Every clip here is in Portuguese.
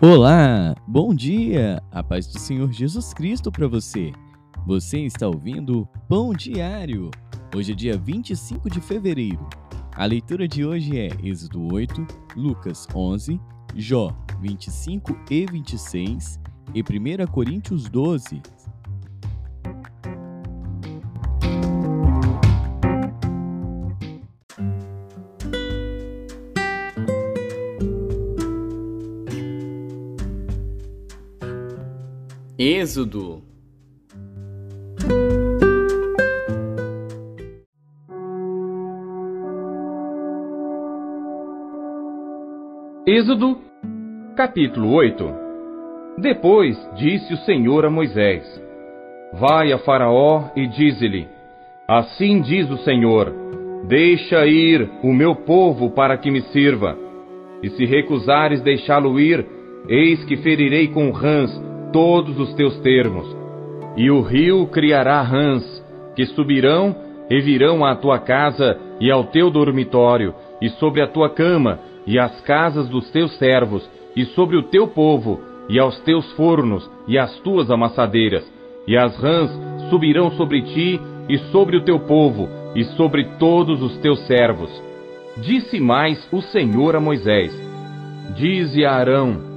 Olá, bom dia, a paz do Senhor Jesus Cristo para você. Você está ouvindo Pão Diário. Hoje é dia 25 de fevereiro. A leitura de hoje é Êxodo 8, Lucas 11, Jó 25 e 26 e 1 Coríntios 12. Êxodo Êxodo, capítulo 8 Depois disse o Senhor a Moisés: Vai a Faraó e dize-lhe: Assim diz o Senhor: Deixa ir o meu povo para que me sirva. E se recusares deixá-lo ir, eis que ferirei com rãs todos os teus termos. E o rio criará rãs, que subirão e virão à tua casa e ao teu dormitório, e sobre a tua cama, e às casas dos teus servos, e sobre o teu povo, e aos teus fornos, e às tuas amassadeiras. E as rãs subirão sobre ti, e sobre o teu povo, e sobre todos os teus servos. Disse mais o Senhor a Moisés: Dize a Arão: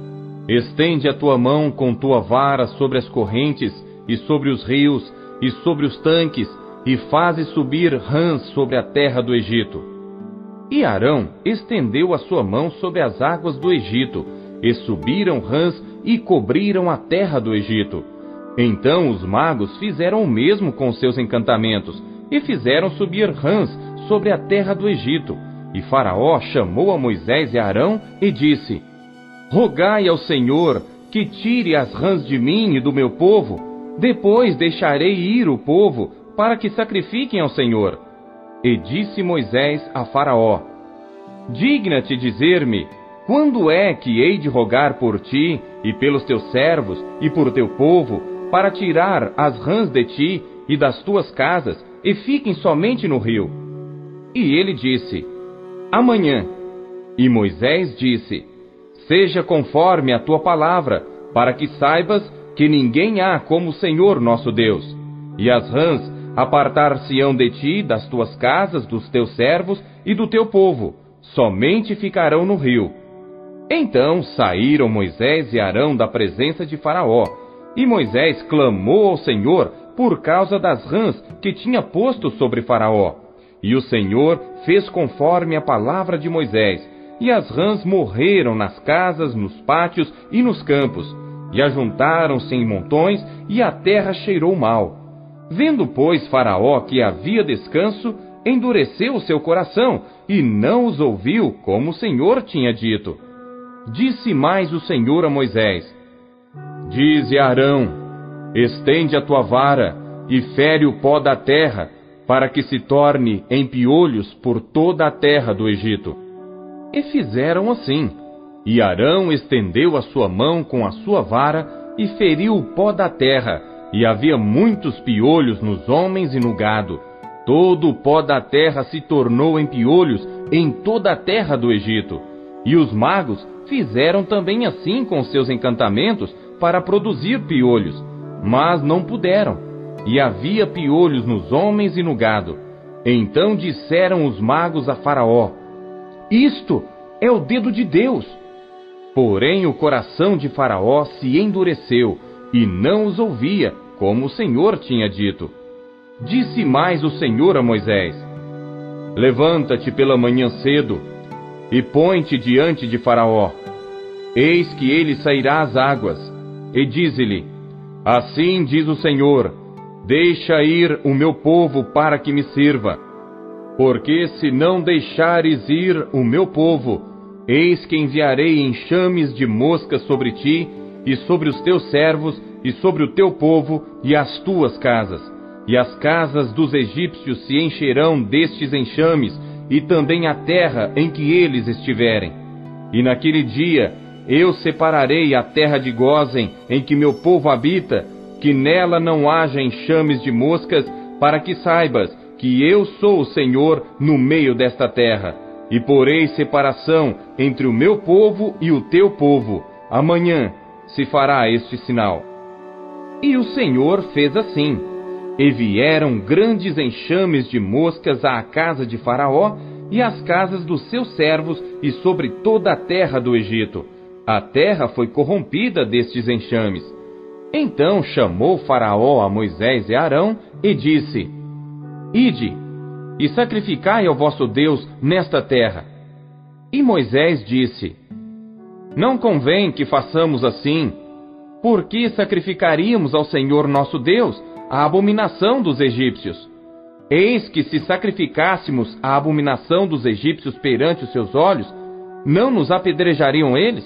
Estende a tua mão com tua vara sobre as correntes, e sobre os rios, e sobre os tanques, e faze subir rãs sobre a terra do Egito. E Arão estendeu a sua mão sobre as águas do Egito, e subiram rãs e cobriram a terra do Egito. Então os magos fizeram o mesmo com seus encantamentos, e fizeram subir rãs sobre a terra do Egito. E Faraó chamou a Moisés e Arão e disse: Rogai ao Senhor que tire as rãs de mim e do meu povo, depois deixarei ir o povo para que sacrifiquem ao Senhor. E disse Moisés a Faraó: Digna-te dizer-me, quando é que hei de rogar por ti e pelos teus servos e por teu povo, para tirar as rãs de ti e das tuas casas e fiquem somente no rio? E ele disse: Amanhã. E Moisés disse: Seja conforme a tua palavra, para que saibas que ninguém há como o Senhor nosso Deus. E as rãs apartar-se-ão de ti, das tuas casas, dos teus servos e do teu povo, somente ficarão no rio. Então saíram Moisés e Arão da presença de Faraó, e Moisés clamou ao Senhor por causa das rãs que tinha posto sobre Faraó. E o Senhor fez conforme a palavra de Moisés, e as rãs morreram nas casas, nos pátios e nos campos, e ajuntaram-se em montões, e a terra cheirou mal. Vendo, pois, Faraó que havia descanso, endureceu o seu coração, e não os ouviu, como o Senhor tinha dito. Disse mais o Senhor a Moisés: Dize a Arão: Estende a tua vara, e fere o pó da terra, para que se torne em piolhos por toda a terra do Egito. E fizeram assim. E Arão estendeu a sua mão com a sua vara e feriu o pó da terra, e havia muitos piolhos nos homens e no gado. Todo o pó da terra se tornou em piolhos em toda a terra do Egito. E os magos fizeram também assim com seus encantamentos para produzir piolhos, mas não puderam. E havia piolhos nos homens e no gado. Então disseram os magos a Faraó: isto é o dedo de Deus. Porém, o coração de Faraó se endureceu e não os ouvia, como o Senhor tinha dito. Disse mais o Senhor a Moisés: Levanta-te pela manhã cedo e põe-te diante de Faraó. Eis que ele sairá às águas, e dize-lhe: Assim diz o Senhor: Deixa ir o meu povo para que me sirva. Porque se não deixares ir o meu povo, eis que enviarei enxames de moscas sobre ti, e sobre os teus servos, e sobre o teu povo, e as tuas casas. E as casas dos egípcios se encherão destes enxames, e também a terra em que eles estiverem. E naquele dia eu separarei a terra de Gozen, em que meu povo habita, que nela não haja enxames de moscas, para que saibas que eu sou o Senhor no meio desta terra, e porei separação entre o meu povo e o teu povo, amanhã se fará este sinal. E o Senhor fez assim. E vieram grandes enxames de moscas à casa de Faraó e às casas dos seus servos e sobre toda a terra do Egito. A terra foi corrompida destes enxames. Então chamou Faraó a Moisés e Arão e disse: Ide e sacrificai ao vosso Deus nesta terra. E Moisés disse: Não convém que façamos assim, por que sacrificaríamos ao Senhor nosso Deus a abominação dos egípcios? Eis que se sacrificássemos a abominação dos egípcios perante os seus olhos, não nos apedrejariam eles?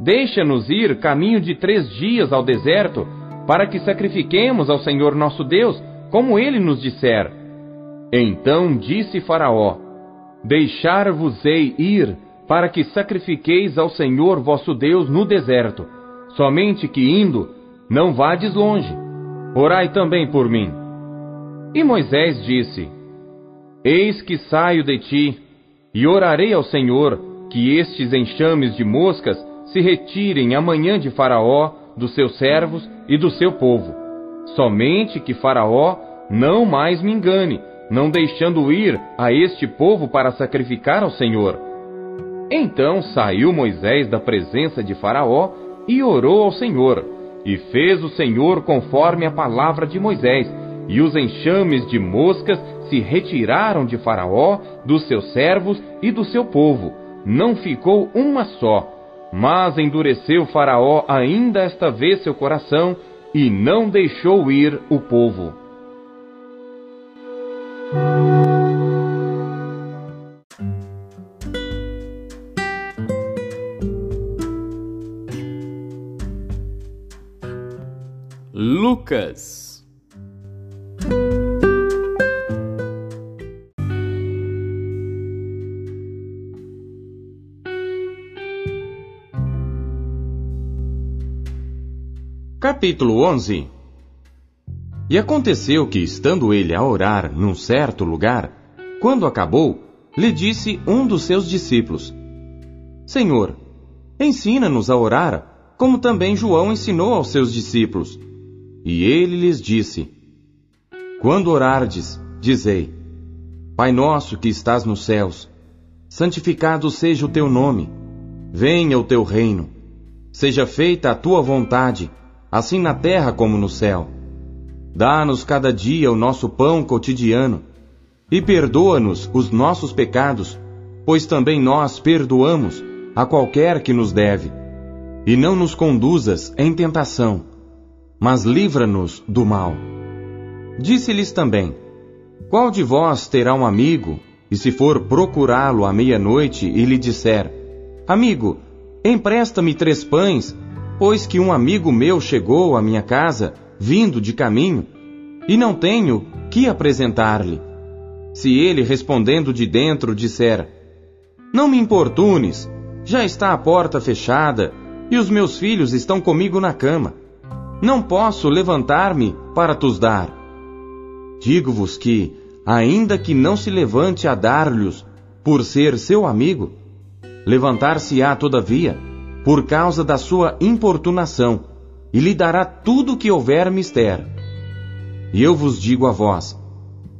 Deixa-nos ir caminho de três dias ao deserto, para que sacrifiquemos ao Senhor nosso Deus, como ele nos disser. Então disse Faraó: Deixar-vos-ei ir, para que sacrifiqueis ao Senhor vosso Deus no deserto Somente que indo, não vades longe. Orai também por mim. E Moisés disse: Eis que saio de ti, e orarei ao Senhor que estes enxames de moscas se retirem amanhã de Faraó, dos seus servos e do seu povo. Somente que Faraó não mais me engane, não deixando ir a este povo para sacrificar ao Senhor. Então saiu Moisés da presença de Faraó e orou ao Senhor. E fez o Senhor conforme a palavra de Moisés, e os enxames de moscas se retiraram de Faraó, dos seus servos e do seu povo. Não ficou uma só. Mas endureceu Faraó ainda esta vez seu coração, e não deixou ir o povo. Capítulo 11 E aconteceu que, estando ele a orar num certo lugar, quando acabou, lhe disse um dos seus discípulos: Senhor, ensina-nos a orar, como também João ensinou aos seus discípulos. E ele lhes disse: Quando orardes, dizei: Pai nosso que estás nos céus, santificado seja o teu nome, venha o teu reino, seja feita a tua vontade, assim na terra como no céu. Dá-nos cada dia o nosso pão cotidiano, e perdoa-nos os nossos pecados, pois também nós perdoamos a qualquer que nos deve. E não nos conduzas em tentação mas livra-nos do mal. Disse-lhes também: Qual de vós terá um amigo, e se for procurá-lo à meia-noite e lhe disser: Amigo, empresta-me três pães, pois que um amigo meu chegou à minha casa, vindo de caminho, e não tenho que apresentar-lhe. Se ele, respondendo de dentro, disser: Não me importunes, já está a porta fechada, e os meus filhos estão comigo na cama não posso levantar-me para tos dar. Digo-vos que, ainda que não se levante a dar-lhes por ser seu amigo, levantar-se-á todavia por causa da sua importunação, e lhe dará tudo o que houver mister. E eu vos digo a vós: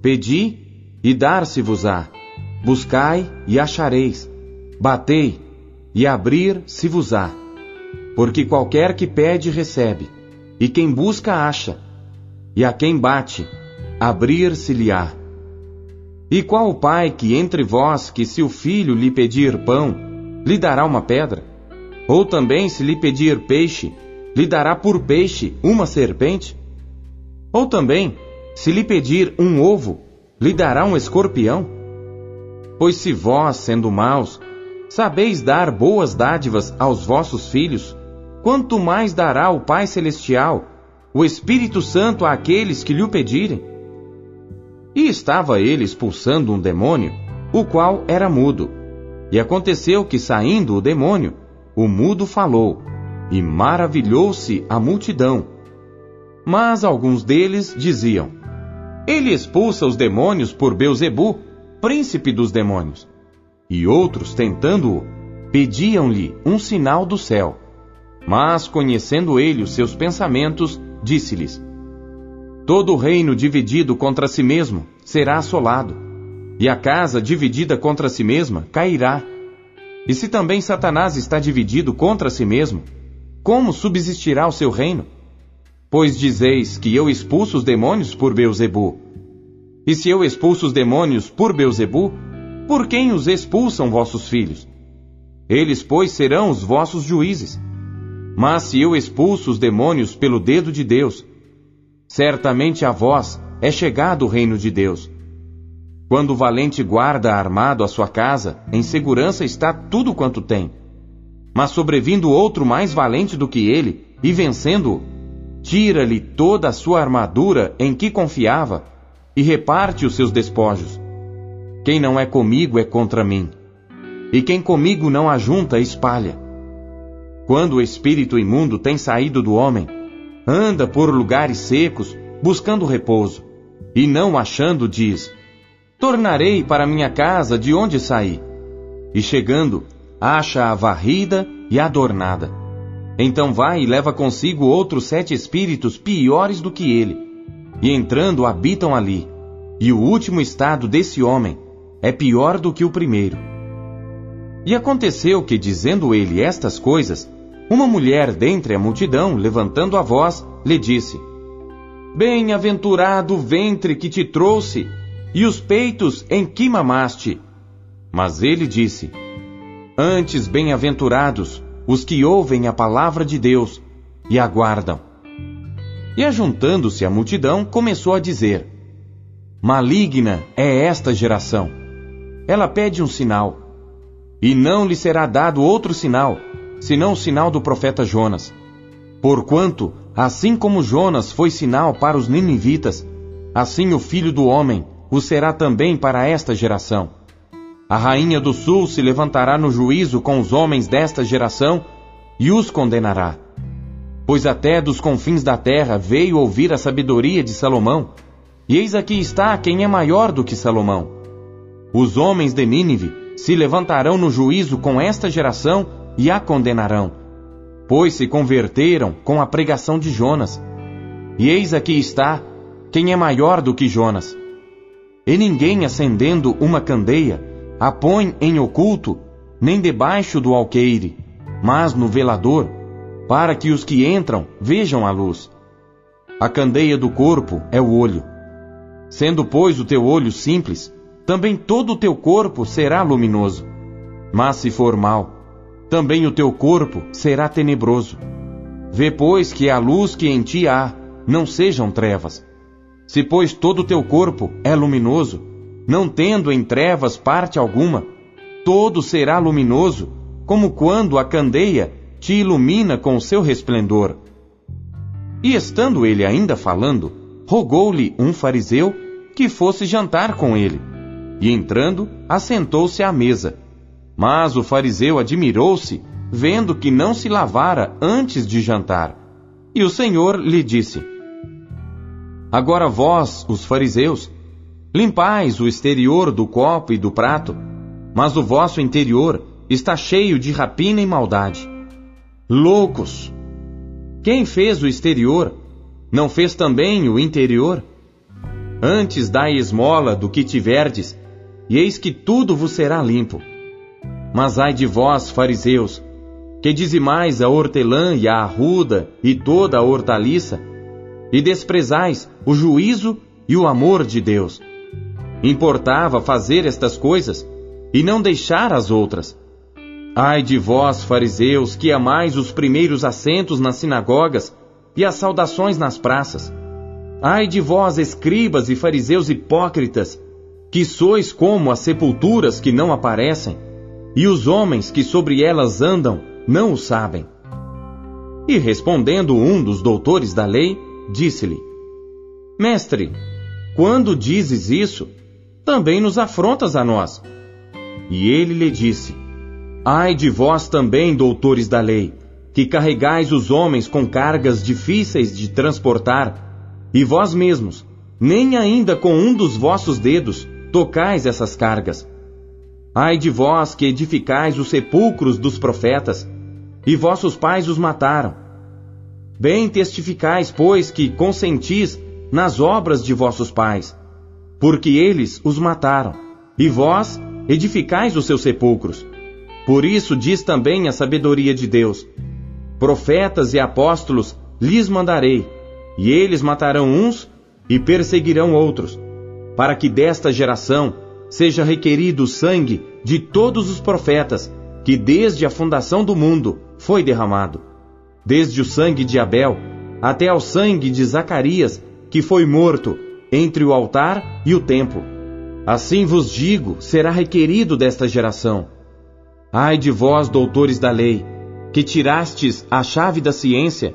pedi e dar-se-vos-á, buscai e achareis, batei e abrir-se-vos-á. Porque qualquer que pede recebe, e quem busca, acha. E a quem bate, abrir-se-lhe-á. E qual o pai que entre vós, que se o filho lhe pedir pão, lhe dará uma pedra? Ou também, se lhe pedir peixe, lhe dará por peixe uma serpente? Ou também, se lhe pedir um ovo, lhe dará um escorpião? Pois se vós, sendo maus, sabeis dar boas dádivas aos vossos filhos, quanto mais dará o Pai Celestial, o Espírito Santo àqueles que lhe pedirem? E estava ele expulsando um demônio, o qual era mudo. E aconteceu que, saindo o demônio, o mudo falou, e maravilhou-se a multidão. Mas alguns deles diziam: Ele expulsa os demônios por Beuzebu, príncipe dos demônios. E outros, tentando-o, pediam-lhe um sinal do céu. Mas, conhecendo ele os seus pensamentos, disse-lhes: Todo reino dividido contra si mesmo será assolado, e a casa dividida contra si mesma cairá. E se também Satanás está dividido contra si mesmo, como subsistirá o seu reino? Pois dizeis que eu expulso os demônios por Beuzebu. E se eu expulso os demônios por Beuzebu, por quem os expulsam vossos filhos? Eles, pois, serão os vossos juízes. Mas se eu expulso os demônios pelo dedo de Deus, certamente a vós é chegado o reino de Deus. Quando o valente guarda armado a sua casa, em segurança está tudo quanto tem. Mas sobrevindo outro mais valente do que ele, e vencendo-o, tira-lhe toda a sua armadura em que confiava, e reparte os seus despojos. Quem não é comigo é contra mim, e quem comigo não ajunta espalha. Quando o espírito imundo tem saído do homem, anda por lugares secos, buscando repouso, e não achando, diz: Tornarei para minha casa de onde saí. E chegando, acha-a varrida e adornada. Então vai e leva consigo outros sete espíritos piores do que ele, e entrando habitam ali. E o último estado desse homem é pior do que o primeiro. E aconteceu que, dizendo ele estas coisas, uma mulher dentre a multidão, levantando a voz, lhe disse: Bem-aventurado o ventre que te trouxe, e os peitos em que mamaste. Mas ele disse: Antes bem-aventurados os que ouvem a palavra de Deus e aguardam. E ajuntando-se a multidão, começou a dizer: Maligna é esta geração. Ela pede um sinal, e não lhe será dado outro sinal senão o sinal do profeta Jonas. Porquanto, assim como Jonas foi sinal para os ninivitas, assim o filho do homem o será também para esta geração. A rainha do sul se levantará no juízo com os homens desta geração e os condenará. Pois até dos confins da terra veio ouvir a sabedoria de Salomão, e eis aqui está quem é maior do que Salomão. Os homens de Nínive se levantarão no juízo com esta geração e a condenarão, pois se converteram com a pregação de Jonas. E eis aqui está quem é maior do que Jonas. E ninguém acendendo uma candeia a põe em oculto, nem debaixo do alqueire, mas no velador, para que os que entram vejam a luz. A candeia do corpo é o olho. Sendo, pois, o teu olho simples, também todo o teu corpo será luminoso. Mas se for mal, também o teu corpo será tenebroso. Vê, pois, que a luz que em ti há não sejam trevas. Se, pois, todo o teu corpo é luminoso, não tendo em trevas parte alguma, todo será luminoso, como quando a candeia te ilumina com seu resplendor. E estando ele ainda falando, rogou-lhe um fariseu que fosse jantar com ele. E entrando, assentou-se à mesa. Mas o fariseu admirou-se, vendo que não se lavara antes de jantar. E o Senhor lhe disse: Agora vós, os fariseus, limpais o exterior do copo e do prato, mas o vosso interior está cheio de rapina e maldade. Loucos! Quem fez o exterior, não fez também o interior? Antes dai esmola do que tiverdes, e eis que tudo vos será limpo. Mas ai de vós, fariseus, que dizimais a hortelã e a arruda e toda a hortaliça, e desprezais o juízo e o amor de Deus. Importava fazer estas coisas e não deixar as outras. Ai de vós, fariseus, que amais os primeiros assentos nas sinagogas e as saudações nas praças. Ai de vós, escribas e fariseus hipócritas, que sois como as sepulturas que não aparecem, e os homens que sobre elas andam não o sabem. E respondendo um dos doutores da lei, disse-lhe: Mestre, quando dizes isso, também nos afrontas a nós. E ele lhe disse: Ai de vós também, doutores da lei, que carregais os homens com cargas difíceis de transportar, e vós mesmos, nem ainda com um dos vossos dedos, tocais essas cargas. Ai de vós que edificais os sepulcros dos profetas, e vossos pais os mataram. Bem testificais, pois, que consentis nas obras de vossos pais, porque eles os mataram, e vós edificais os seus sepulcros. Por isso diz também a sabedoria de Deus: Profetas e apóstolos lhes mandarei, e eles matarão uns e perseguirão outros, para que desta geração seja requerido o sangue de todos os profetas que desde a fundação do mundo foi derramado, desde o sangue de Abel até ao sangue de Zacarias, que foi morto entre o altar e o templo. Assim vos digo, será requerido desta geração. Ai de vós, doutores da lei, que tirastes a chave da ciência,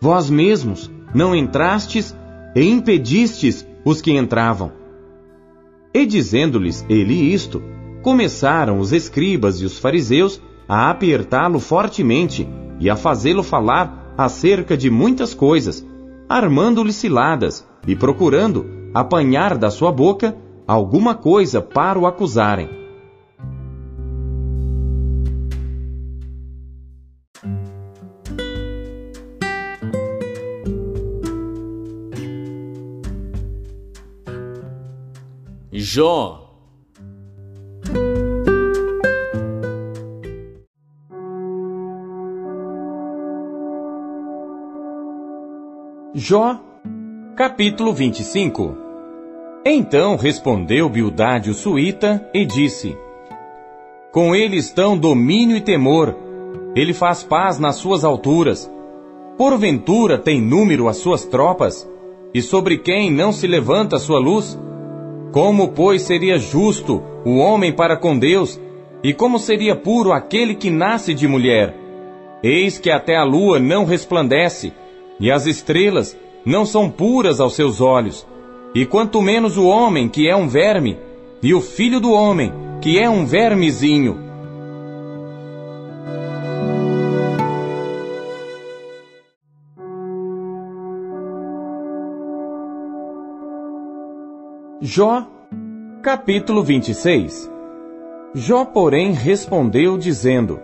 vós mesmos não entrastes e impedistes os que entravam. E dizendo-lhes ele isto, começaram os escribas e os fariseus a apertá-lo fortemente e a fazê-lo falar acerca de muitas coisas, armando-lhe ciladas e procurando apanhar da sua boca alguma coisa para o acusarem. Jó Jó, capítulo 25 Então respondeu Bildade o suíta e disse: Com ele estão domínio e temor, ele faz paz nas suas alturas. Porventura tem número as suas tropas, e sobre quem não se levanta a sua luz? Como, pois, seria justo o homem para com Deus, e como seria puro aquele que nasce de mulher? Eis que até a lua não resplandece, e as estrelas não são puras aos seus olhos, e quanto menos o homem, que é um verme, e o filho do homem, que é um vermezinho. Jó, capítulo 26 Jó, porém, respondeu, dizendo: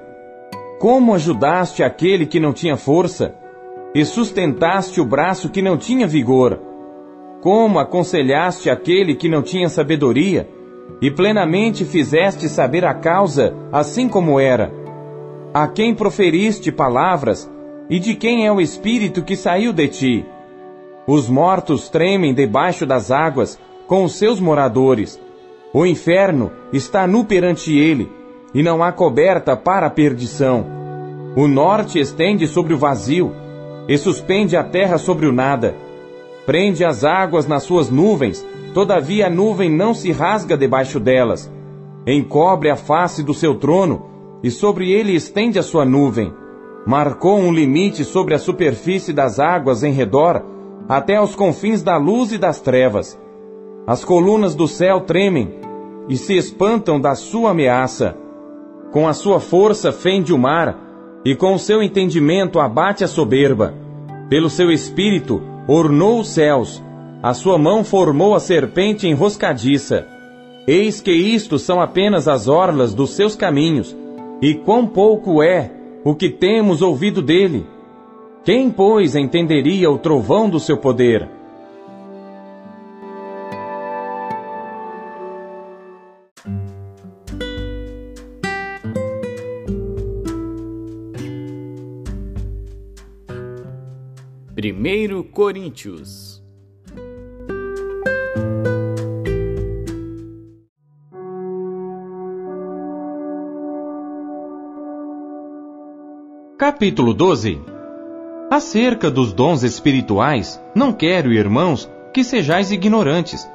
Como ajudaste aquele que não tinha força? E sustentaste o braço que não tinha vigor? Como aconselhaste aquele que não tinha sabedoria, e plenamente fizeste saber a causa, assim como era? A quem proferiste palavras, e de quem é o espírito que saiu de ti? Os mortos tremem debaixo das águas, com os seus moradores. O inferno está nu perante ele, e não há coberta para a perdição. O norte estende sobre o vazio, e suspende a terra sobre o nada. Prende as águas nas suas nuvens, todavia a nuvem não se rasga debaixo delas. Encobre a face do seu trono, e sobre ele estende a sua nuvem. Marcou um limite sobre a superfície das águas em redor, até aos confins da luz e das trevas. As colunas do céu tremem e se espantam da sua ameaça. Com a sua força fende o mar, e com seu entendimento abate a soberba. Pelo seu espírito ornou os céus, a sua mão formou a serpente enroscadiça. Eis que isto são apenas as orlas dos seus caminhos, e quão pouco é o que temos ouvido dele. Quem, pois, entenderia o trovão do seu poder? Primeiro Coríntios Capítulo 12 Acerca dos dons espirituais, não quero, irmãos, que sejais ignorantes.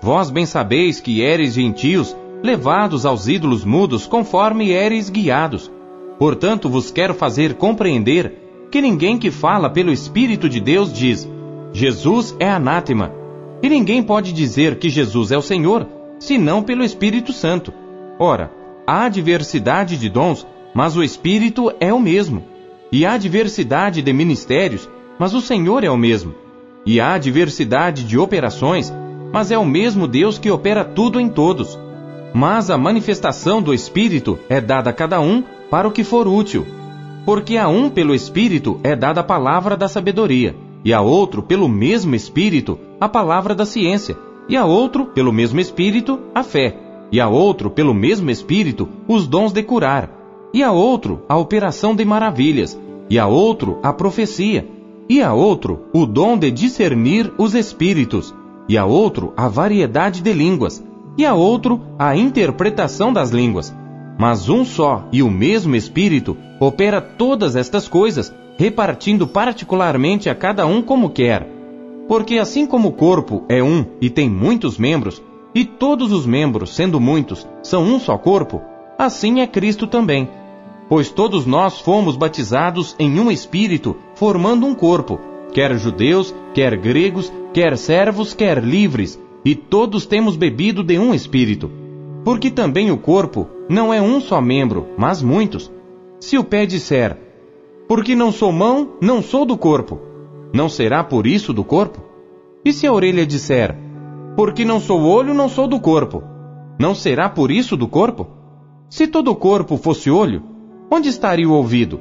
Vós bem sabeis que éreis gentios, levados aos ídolos mudos, conforme éreis guiados. Portanto, vos quero fazer compreender que ninguém que fala pelo Espírito de Deus diz: Jesus é anátema. E ninguém pode dizer que Jesus é o Senhor, senão pelo Espírito Santo. Ora, há diversidade de dons, mas o Espírito é o mesmo. E há diversidade de ministérios, mas o Senhor é o mesmo. E há diversidade de operações, mas é o mesmo Deus que opera tudo em todos. Mas a manifestação do Espírito é dada a cada um para o que for útil. Porque a um pelo Espírito é dada a palavra da sabedoria, e a outro pelo mesmo Espírito a palavra da ciência, e a outro pelo mesmo Espírito a fé, e a outro pelo mesmo Espírito os dons de curar, e a outro a operação de maravilhas, e a outro a profecia, e a outro o dom de discernir os espíritos, e a outro a variedade de línguas, e a outro a interpretação das línguas. Mas um só e o mesmo Espírito opera todas estas coisas, repartindo particularmente a cada um como quer. Porque assim como o corpo é um e tem muitos membros, e todos os membros, sendo muitos, são um só corpo, assim é Cristo também. Pois todos nós fomos batizados em um Espírito, formando um corpo, quer judeus, quer gregos, quer servos, quer livres, e todos temos bebido de um Espírito. Porque também o corpo não é um só membro, mas muitos. Se o pé disser, porque não sou mão, não sou do corpo, não será por isso do corpo? E se a orelha disser, porque não sou olho, não sou do corpo, não será por isso do corpo? Se todo o corpo fosse olho, onde estaria o ouvido?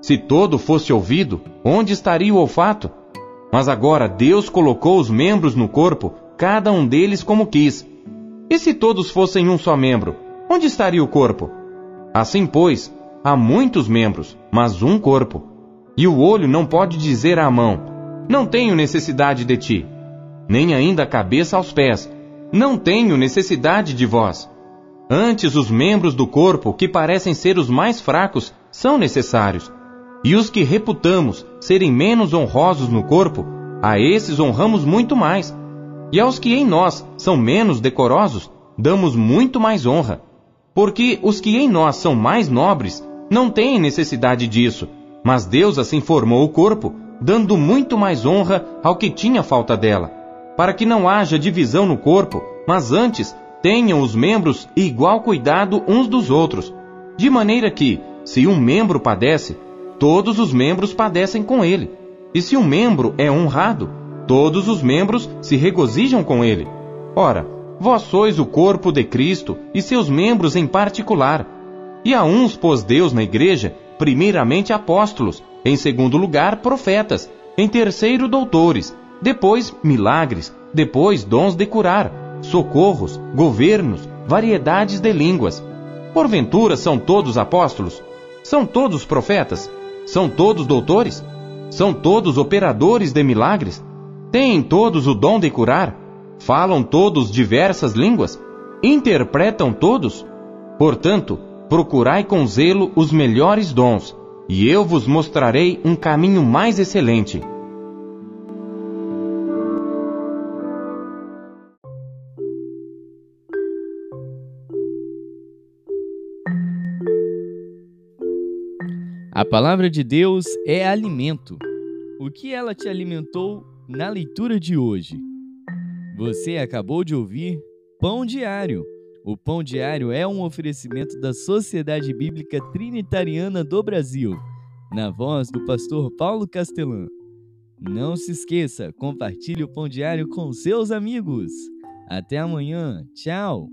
Se todo fosse ouvido, onde estaria o olfato? Mas agora Deus colocou os membros no corpo, cada um deles como quis. E se todos fossem um só membro, onde estaria o corpo? Assim, pois, há muitos membros, mas um corpo. E o olho não pode dizer à mão: Não tenho necessidade de ti, nem ainda a cabeça aos pés: Não tenho necessidade de vós. Antes, os membros do corpo, que parecem ser os mais fracos, são necessários. E os que reputamos serem menos honrosos no corpo, a esses honramos muito mais. E aos que em nós são menos decorosos, damos muito mais honra. Porque os que em nós são mais nobres não têm necessidade disso, mas Deus assim formou o corpo, dando muito mais honra ao que tinha falta dela, para que não haja divisão no corpo, mas antes tenham os membros igual cuidado uns dos outros, de maneira que, se um membro padece, todos os membros padecem com ele. E se um membro é honrado, todos os membros se regozijam com ele. Ora, vós sois o corpo de Cristo e seus membros em particular. E a uns pôs Deus na igreja, primeiramente apóstolos, em segundo lugar profetas, em terceiro doutores, depois milagres, depois dons de curar socorros, governos, variedades de línguas. Porventura são todos apóstolos? São todos profetas? São todos doutores? São todos operadores de milagres? Têm todos o dom de curar? Falam todos diversas línguas? Interpretam todos? Portanto, procurai com zelo os melhores dons, e eu vos mostrarei um caminho mais excelente. A palavra de Deus é alimento. O que ela te alimentou na leitura de hoje? Você acabou de ouvir Pão Diário. O Pão Diário é um oferecimento da Sociedade Bíblica Trinitariana do Brasil, na voz do pastor Paulo Castelã. Não se esqueça, compartilhe o Pão Diário com seus amigos. Até amanhã. Tchau.